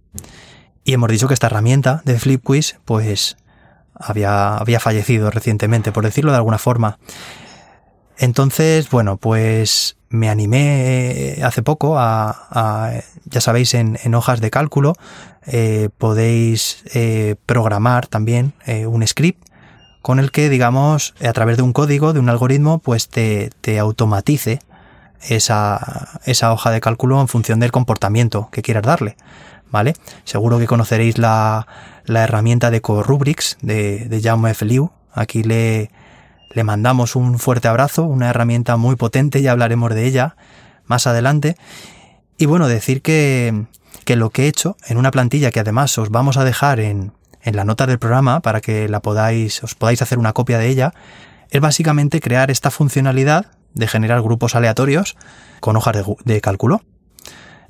Y hemos dicho que esta herramienta de FlipQuiz, pues, había, había fallecido recientemente, por decirlo de alguna forma. Entonces, bueno, pues me animé eh, hace poco a, ya sabéis, en, hojas de cálculo eh, podéis eh, programar también un script con el que, digamos, a través de un código, de un algoritmo, pues te, te automatice esa, esa hoja de cálculo en función del comportamiento que quieras darle. ¿Vale? Seguro que conoceréis la, la herramienta de CoRubrics de, de Jaume F. Aquí le, le mandamos un fuerte abrazo, una herramienta muy potente, ya hablaremos de ella más adelante. Y bueno, decir que, que lo que he hecho en una plantilla que además os vamos a dejar en, en la nota del programa para que la podáis, os podáis hacer una copia de ella, es básicamente crear esta funcionalidad de generar grupos aleatorios con hojas de, de, cálculo.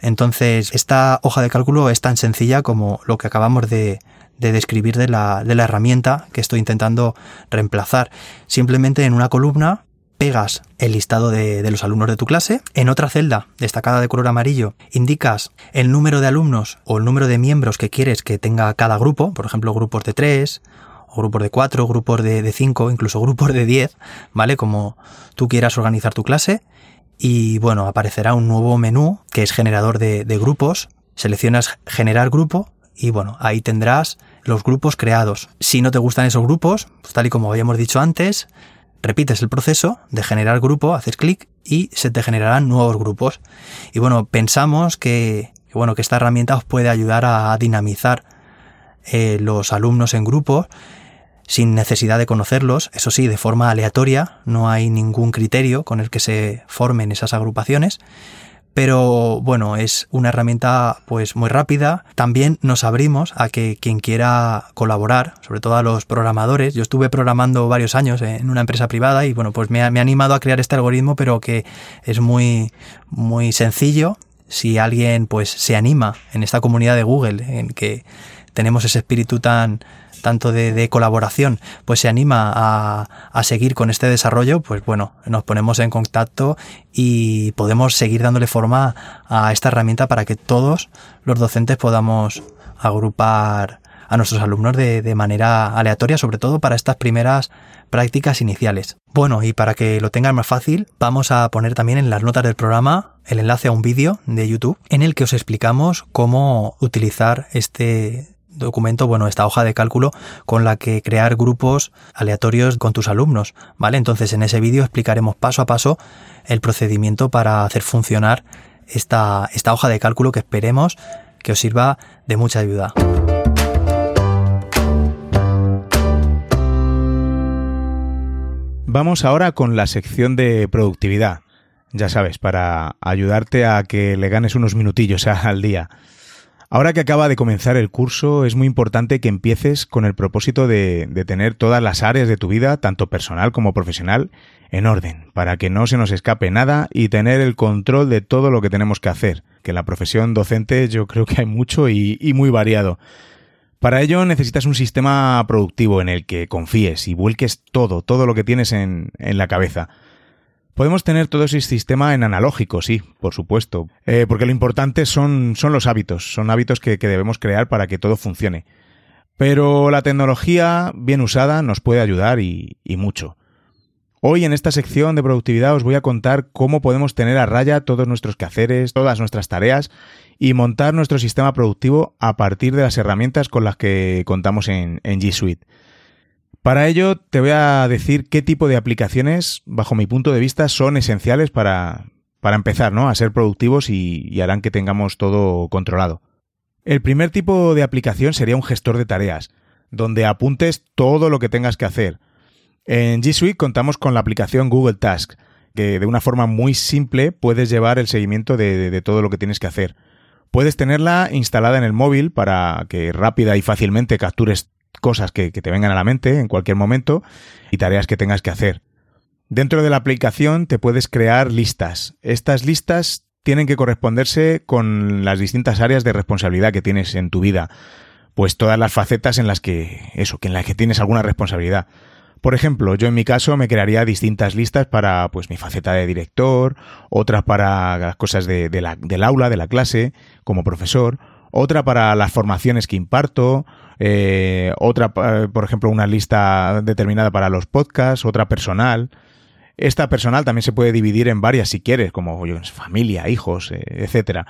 Entonces, esta hoja de cálculo es tan sencilla como lo que acabamos de, de describir de la, de la herramienta que estoy intentando reemplazar. Simplemente en una columna pegas el listado de, de, los alumnos de tu clase. En otra celda, destacada de color amarillo, indicas el número de alumnos o el número de miembros que quieres que tenga cada grupo, por ejemplo, grupos de tres, o grupos de cuatro, grupos de, de cinco, incluso grupos de diez, ¿vale? Como tú quieras organizar tu clase. Y bueno, aparecerá un nuevo menú que es generador de, de grupos. Seleccionas generar grupo y bueno, ahí tendrás los grupos creados. Si no te gustan esos grupos, pues tal y como habíamos dicho antes, repites el proceso de generar grupo, haces clic y se te generarán nuevos grupos. Y bueno, pensamos que, bueno, que esta herramienta os puede ayudar a dinamizar eh, los alumnos en grupos sin necesidad de conocerlos, eso sí, de forma aleatoria, no hay ningún criterio con el que se formen esas agrupaciones pero bueno, es una herramienta pues muy rápida. También nos abrimos a que quien quiera colaborar, sobre todo a los programadores. Yo estuve programando varios años en una empresa privada y bueno, pues me ha, animado a crear este algoritmo, pero que es muy, muy sencillo. Si alguien pues se anima en esta comunidad de Google, en que tenemos ese espíritu tan, tanto de, colaboración, pues se anima a, a, seguir con este desarrollo, pues bueno, nos ponemos en contacto y podemos seguir dándole forma a esta herramienta para que todos los docentes podamos agrupar a nuestros alumnos de, de manera aleatoria, sobre todo para estas primeras prácticas iniciales. Bueno, y para que lo tengan más fácil, vamos a poner también en las notas del programa el enlace a un vídeo de YouTube en el que os explicamos cómo utilizar este documento, bueno, esta hoja de cálculo con la que crear grupos aleatorios con tus alumnos, ¿vale? Entonces en ese vídeo explicaremos paso a paso el procedimiento para hacer funcionar esta, esta hoja de cálculo que esperemos que os sirva de mucha ayuda. Vamos ahora con la sección de productividad. Ya sabes, para ayudarte a que le ganes unos minutillos al día. Ahora que acaba de comenzar el curso, es muy importante que empieces con el propósito de, tener todas las áreas de tu vida, tanto personal como profesional, en orden, para que no se nos escape nada y tener el control de todo lo que tenemos que hacer, que en la profesión docente yo creo que hay mucho y, muy variado. Para ello necesitas un sistema productivo en el que confíes y vuelques todo, todo lo que tienes en, en la cabeza. Podemos tener todo ese sistema en analógico, sí, por supuesto, eh, porque lo importante son, son los hábitos, son hábitos que, debemos crear para que todo funcione. Pero la tecnología, bien usada, nos puede ayudar y, mucho. Hoy en esta sección de productividad os voy a contar cómo podemos tener a raya todos nuestros quehaceres, todas nuestras tareas y montar nuestro sistema productivo a partir de las herramientas con las que contamos en G Suite. Para ello te voy a decir qué tipo de aplicaciones, bajo mi punto de vista, son esenciales para, para empezar ¿no? a ser productivos y, harán que tengamos todo controlado. El primer tipo de aplicación sería un gestor de tareas, donde apuntes todo lo que tengas que hacer. En G Suite contamos con la aplicación Google Tasks, que de una forma muy simple puedes llevar el seguimiento de, de, todo lo que tienes que hacer. Puedes tenerla instalada en el móvil para que rápida y fácilmente captures cosas que, te vengan a la mente en cualquier momento y tareas que tengas que hacer. Dentro de la aplicación te puedes crear listas. Estas listas tienen que corresponderse con las distintas áreas de responsabilidad que tienes en tu vida. Pues todas las facetas en las que, eso, que en las que tienes alguna responsabilidad. Por ejemplo, yo en mi caso me crearía distintas listas para pues mi faceta de director, otras para las cosas del aula, de la clase, como profesor, otra para las formaciones que imparto, eh, otra, por ejemplo, una lista determinada para los podcasts, otra personal. Esta personal también se puede dividir en varias si quieres, como familia, hijos, eh, etcétera.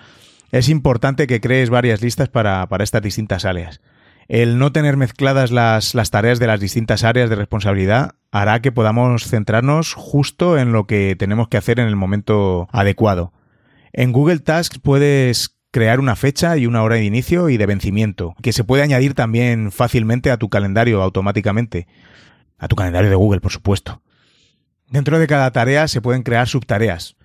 Es importante que crees varias listas para, para, estas distintas áreas. El no tener mezcladas las, las tareas de las distintas áreas de responsabilidad hará que podamos centrarnos justo en lo que tenemos que hacer en el momento adecuado. En Google Tasks puedes crear una fecha y una hora de inicio y de vencimiento, que se puede añadir también fácilmente a tu calendario automáticamente. A tu calendario de Google, por supuesto. Dentro de cada tarea se pueden crear subtareas.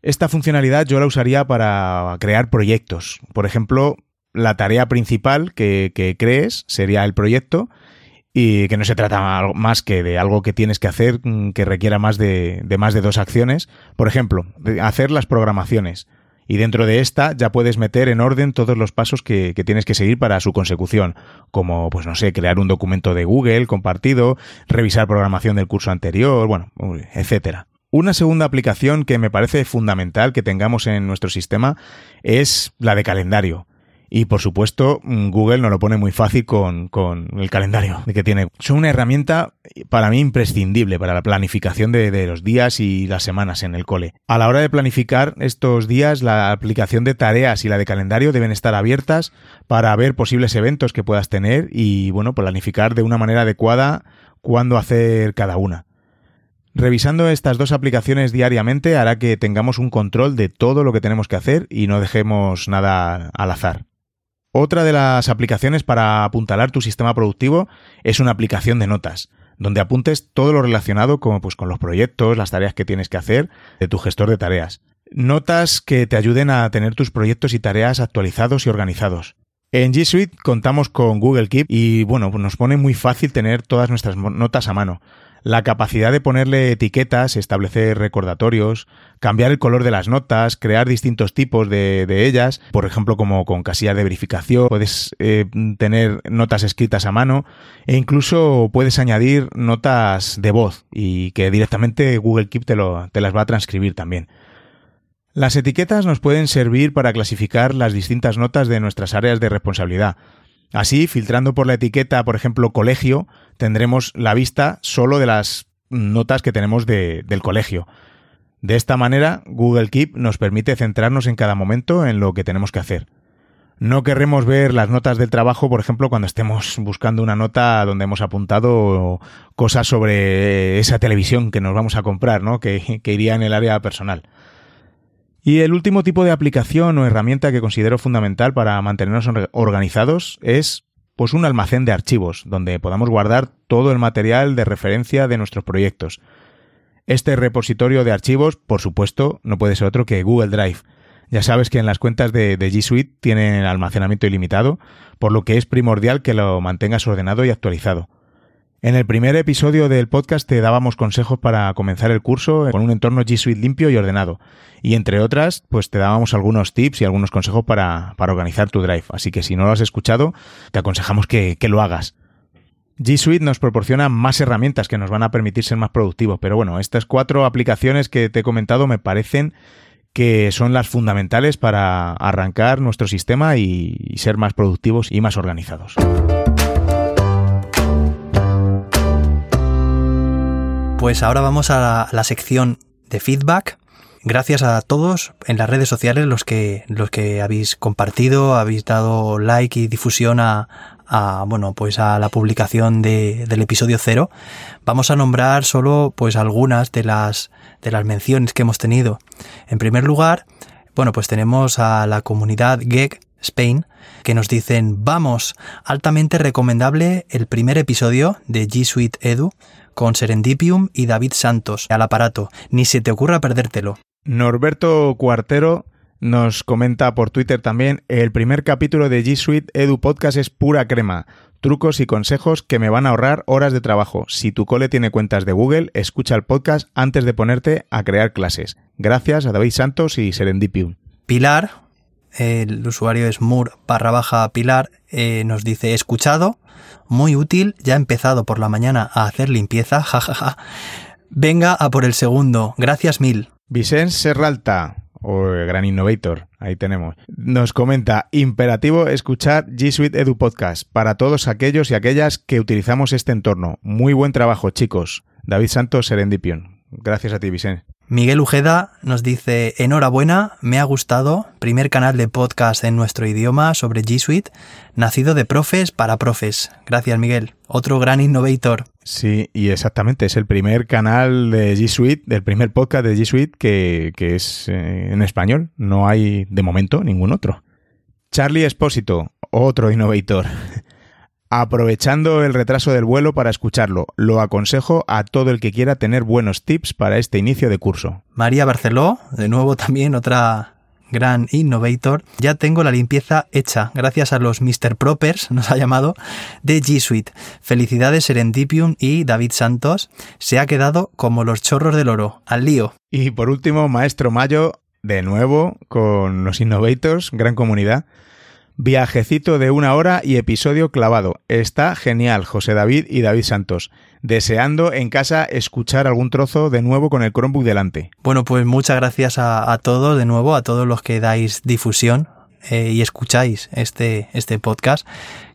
Esta funcionalidad yo la usaría para crear proyectos. Por ejemplo, la tarea principal que, crees sería el proyecto y que no se trata más que de algo que tienes que hacer mm, que requiera más de, de más de dos acciones. Por ejemplo, hacer las programaciones y dentro de esta ya puedes meter en orden todos los pasos que, tienes que seguir para su consecución, como, pues no sé, crear un documento de Google compartido, revisar programación del curso anterior, bueno, etcétera. Una segunda aplicación que me parece fundamental que tengamos en nuestro sistema es la de calendario. Y por supuesto, mm, Google nos lo pone muy fácil con, el calendario que tiene. Son una herramienta para mí imprescindible para la planificación de, los días y las semanas en el cole. A la hora de planificar estos días, la aplicación de tareas y la de calendario deben estar abiertas para ver posibles eventos que puedas tener y, bueno, planificar de una manera adecuada cuándo hacer cada una. Revisando estas dos aplicaciones diariamente hará que tengamos un control de todo lo que tenemos que hacer y no dejemos nada al azar. Otra de las aplicaciones para apuntalar tu sistema productivo es una aplicación de notas, donde apuntes todo lo relacionado con, pues, con los proyectos, las tareas que tienes que hacer de tu gestor de tareas. Notas que te ayuden a tener tus proyectos y tareas actualizados y organizados. En G Suite contamos con Google Keep y bueno, nos pone muy fácil tener todas nuestras notas a mano la capacidad de ponerle etiquetas, establecer recordatorios, cambiar el color de las notas, crear distintos tipos de, ellas, por ejemplo como con casillas de verificación, puedes eh, tener notas escritas a mano e incluso puedes añadir notas de voz y que directamente Google Keep te, las va a transcribir también. Las etiquetas nos pueden servir para clasificar las distintas notas de nuestras áreas de responsabilidad, Así, filtrando por la etiqueta, por ejemplo, colegio, tendremos la vista solo de las notas que tenemos del colegio. De esta manera, Google Keep nos permite centrarnos en cada momento en lo que tenemos que hacer. No querremos ver las notas del trabajo, por ejemplo, cuando estemos buscando una nota donde hemos apuntado cosas sobre esa televisión que nos vamos a comprar, ¿no? Que, que iría en el área personal. Y el último tipo de aplicación o herramienta que considero fundamental para mantenernos organizados es pues un almacén de archivos donde podamos guardar todo el material de referencia de nuestros proyectos. Este repositorio de archivos, por supuesto, no puede ser otro que Google Drive. Ya sabes que en las cuentas de, G Suite tienen almacenamiento ilimitado, por lo que es primordial que lo mantengas ordenado y actualizado. En el primer episodio del podcast te dábamos consejos para comenzar el curso con un entorno G Suite limpio y ordenado. Y entre otras, pues te dábamos algunos tips y algunos consejos para, organizar tu Drive. Así que si no lo has escuchado, te aconsejamos que, que lo hagas. G Suite nos proporciona más herramientas que nos van a permitir ser más productivos. Pero bueno, estas cuatro aplicaciones que te he comentado me parecen que son las fundamentales para arrancar nuestro sistema y ser más productivos y más organizados. Pues ahora vamos a la, sección de feedback. Gracias a todos en las redes sociales los que, los que habéis compartido, habéis dado like y difusión a, bueno, pues a la publicación de, del episodio cero. Vamos a nombrar solo pues algunas de las, de las menciones que hemos tenido. En primer lugar, bueno, pues tenemos a la comunidad GEG Spain que nos dicen, vamos, altamente recomendable el primer episodio de G Suite Edu con Serendipium y David Santos al aparato. Ni se te ocurra perdértelo. Norberto Cuartero nos comenta por Twitter también, el primer capítulo de G Suite Edu Podcast es pura crema. Trucos y consejos que me van a ahorrar horas de trabajo. Si tu cole tiene cuentas de Google, escucha el podcast antes de ponerte a crear clases. Gracias a David Santos y Serendipium. Pilar, el usuario es mur barra baja pilar, eh, nos dice escuchado, muy útil, ya he empezado por la mañana a hacer limpieza, jajaja. Venga a por el segundo, gracias mil. Vicente Serralta, o Gran Innovator, ahí tenemos, nos comenta, imperativo escuchar G Suite Edu Podcast para todos aquellos y aquellas que utilizamos este entorno. Muy buen trabajo, chicos. David Santos, Serendipion. Gracias a ti, Vicente. Miguel Ujeda nos dice, enhorabuena, me ha gustado, primer canal de podcast en nuestro idioma sobre G Suite, nacido de profes para profes. Gracias Miguel, otro gran innovator. Sí, y exactamente, es el primer canal de G Suite, del primer podcast de G Suite que, que es eh, en español, no hay de momento ningún otro. Charlie Espósito, otro innovator aprovechando el retraso del vuelo para escucharlo. Lo aconsejo a todo el que quiera tener buenos tips para este inicio de curso. María Barceló, de nuevo también otra gran innovator. Ya tengo la limpieza hecha, gracias a los Mr. Propers, nos ha llamado, de G Suite. Felicidades Serendipium y David Santos. Se ha quedado como los chorros del oro. Al lío. Y por último, Maestro Mayo, de nuevo, con los Innovators, gran comunidad. Viajecito de una hora y episodio clavado. Está genial, José David y David Santos. Deseando en casa escuchar algún trozo de nuevo con el Chromebook delante. Bueno, pues muchas gracias a, todos de nuevo, a todos los que dais difusión eh, y escucháis este, este podcast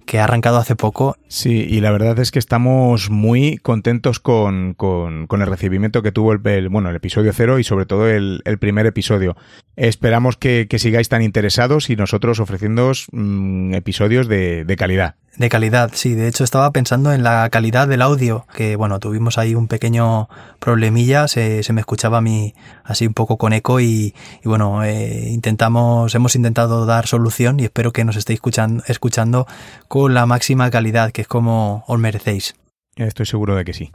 que ha arrancado hace poco. Sí, y la verdad es que estamos muy contentos con, con, el recibimiento que tuvo el, bueno, el episodio cero y sobre todo el, primer episodio. Esperamos que, sigáis tan interesados y nosotros ofreciéndoos mm, episodios de, de calidad. De calidad, sí. De hecho, estaba pensando en la calidad del audio, que bueno, tuvimos ahí un pequeño problemilla, se, se me escuchaba a mí así un poco con eco y, bueno, eh, intentamos, hemos intentado dar solución y espero que nos estéis escuchando, escuchando con la máxima calidad, que es como os merecéis. Estoy seguro de que sí.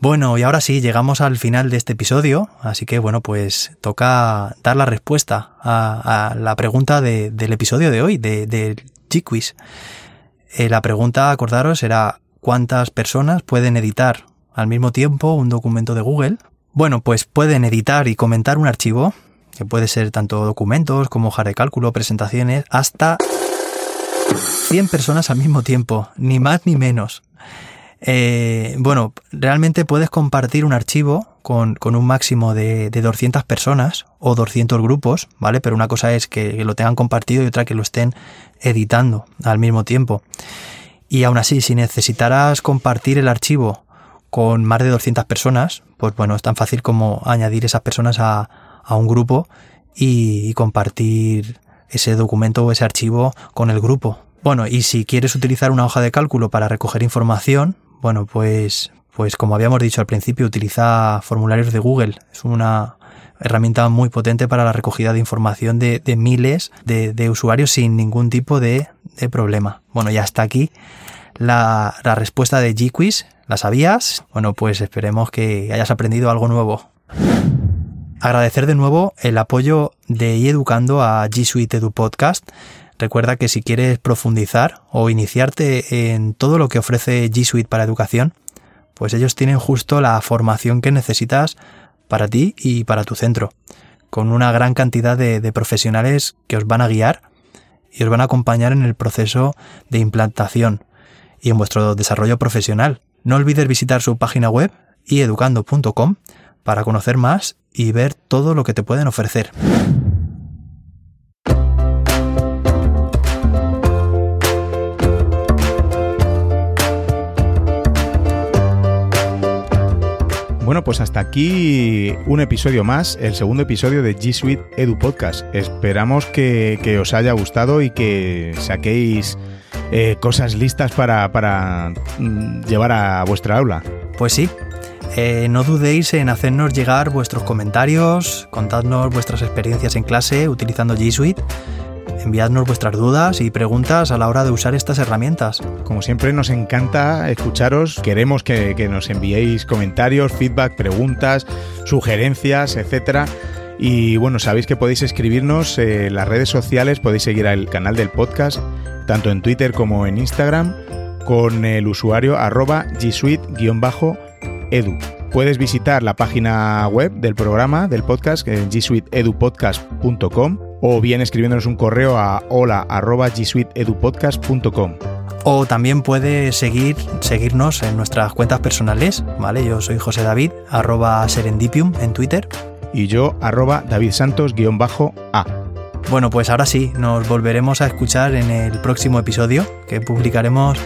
Bueno, y ahora sí, llegamos al final de este episodio, así que bueno, pues toca dar la respuesta a, la pregunta del episodio de hoy, de, de G-Quiz. Eh, la pregunta, acordaros, era ¿cuántas personas pueden editar al mismo tiempo un documento de Google? Bueno, pues pueden editar y comentar un archivo, que puede ser tanto documentos como hojas de cálculo, presentaciones, hasta 100 personas al mismo tiempo, ni más ni menos. Eh, bueno, realmente puedes compartir un archivo con, un máximo de, 200 personas o 200 grupos, ¿vale? Pero una cosa es que, lo tengan compartido y otra que lo estén editando al mismo tiempo. Y aún así, si necesitaras compartir el archivo con más de 200 personas, pues bueno, es tan fácil como añadir esas personas a, a un grupo y, compartir ese documento o ese archivo con el grupo. Bueno, y si quieres utilizar una hoja de cálculo para recoger información, bueno, pues, pues como habíamos dicho al principio, utiliza formularios de Google. Es una herramienta muy potente para la recogida de información de, miles de, usuarios sin ningún tipo de, problema. Bueno, ya está aquí la, la respuesta de G-Quiz. ¿La sabías? Bueno, pues esperemos que hayas aprendido algo nuevo. Agradecer de nuevo el apoyo de iEducando a G Suite Edu Podcast. Recuerda que si quieres profundizar o iniciarte en todo lo que ofrece G Suite para educación, pues ellos tienen justo la formación que necesitas para ti y para tu centro, con una gran cantidad de, de profesionales que os van a guiar y os van a acompañar en el proceso de implantación y en vuestro desarrollo profesional. No olvides visitar su página web ieducando.com para conocer más y ver todo lo que te pueden ofrecer. Bueno, pues hasta aquí un episodio más, el segundo episodio de G Suite Edu Podcast. Esperamos que, os haya gustado y que saquéis eh, cosas listas para, mm, llevar a vuestra aula. Pues sí, eh, no dudéis en hacernos llegar vuestros comentarios, contadnos vuestras experiencias en clase utilizando G Suite, enviadnos vuestras dudas y preguntas a la hora de usar estas herramientas. Como siempre nos encanta escucharos, queremos que, nos enviéis comentarios, feedback, preguntas, sugerencias, etcétera. Y bueno, sabéis que podéis escribirnos en las redes sociales, podéis seguir al canal del podcast, tanto en Twitter como en Instagram, con el usuario arroba G Suite-bajo edu. Puedes visitar la página web del programa, del podcast, en gsuiteedupodcast.com o bien escribiéndonos un correo a hola.gsuiteedupodcast.com. O también puedes seguir, seguirnos en nuestras cuentas personales, ¿vale? Yo soy José David, arroba serendipium en Twitter. Y yo, arroba David Santos-A. Bueno, pues ahora sí, nos volveremos a escuchar en el próximo episodio que publicaremos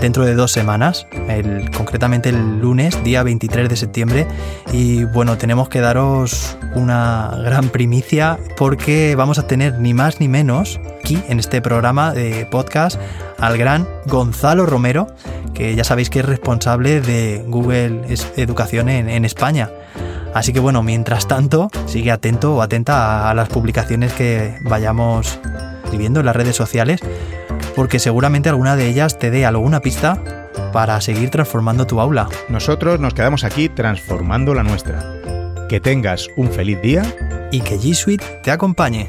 dentro de dos semanas, el, concretamente el lunes, día 23 de septiembre. Y bueno, tenemos que daros una gran primicia porque vamos a tener ni más ni menos aquí en este programa de podcast al gran Gonzalo Romero, que ya sabéis que es responsable de Google Educación en, España. Así que bueno, mientras tanto, sigue atento o atenta a las publicaciones que vayamos escribiendo en las redes sociales porque seguramente alguna de ellas te dé alguna pista para seguir transformando tu aula. Nosotros nos quedamos aquí transformando la nuestra. Que tengas un feliz día y que G Suite te acompañe.